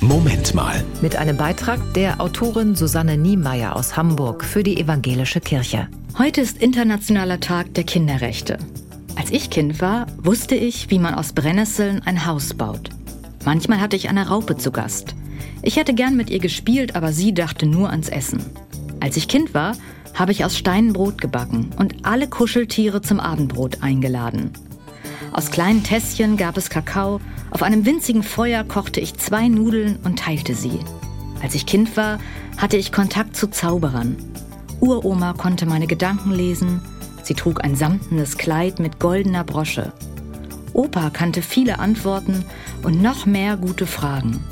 Moment mal. Mit einem Beitrag der Autorin Susanne Niemeyer aus Hamburg für die Evangelische Kirche. Heute ist Internationaler Tag der Kinderrechte. Als ich Kind war, wusste ich, wie man aus Brennnesseln ein Haus baut. Manchmal hatte ich eine Raupe zu Gast. Ich hätte gern mit ihr gespielt, aber sie dachte nur ans Essen. Als ich Kind war, habe ich aus Steinen Brot gebacken und alle Kuscheltiere zum Abendbrot eingeladen. Aus kleinen Tässchen gab es Kakao, auf einem winzigen Feuer kochte ich zwei Nudeln und teilte sie. Als ich Kind war, hatte ich Kontakt zu Zauberern. Uroma konnte meine Gedanken lesen, sie trug ein samtenes Kleid mit goldener Brosche. Opa kannte viele Antworten und noch mehr gute Fragen.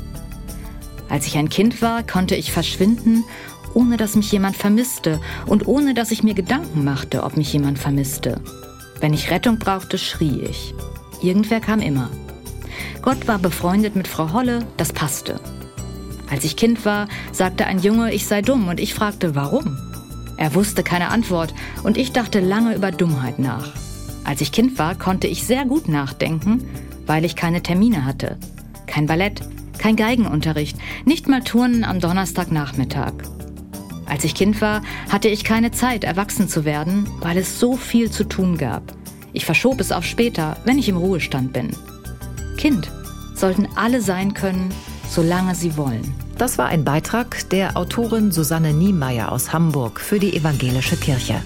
Als ich ein Kind war, konnte ich verschwinden, ohne dass mich jemand vermisste und ohne dass ich mir Gedanken machte, ob mich jemand vermisste. Wenn ich Rettung brauchte, schrie ich. Irgendwer kam immer. Gott war befreundet mit Frau Holle, das passte. Als ich Kind war, sagte ein Junge, ich sei dumm und ich fragte, warum? Er wusste keine Antwort und ich dachte lange über Dummheit nach. Als ich Kind war, konnte ich sehr gut nachdenken, weil ich keine Termine hatte. Kein Ballett, kein Geigenunterricht, nicht mal Turnen am Donnerstagnachmittag. Als ich Kind war, hatte ich keine Zeit, erwachsen zu werden, weil es so viel zu tun gab. Ich verschob es auf später, wenn ich im Ruhestand bin. Kind sollten alle sein können, solange sie wollen. Das war ein Beitrag der Autorin Susanne Niemeyer aus Hamburg für die Evangelische Kirche.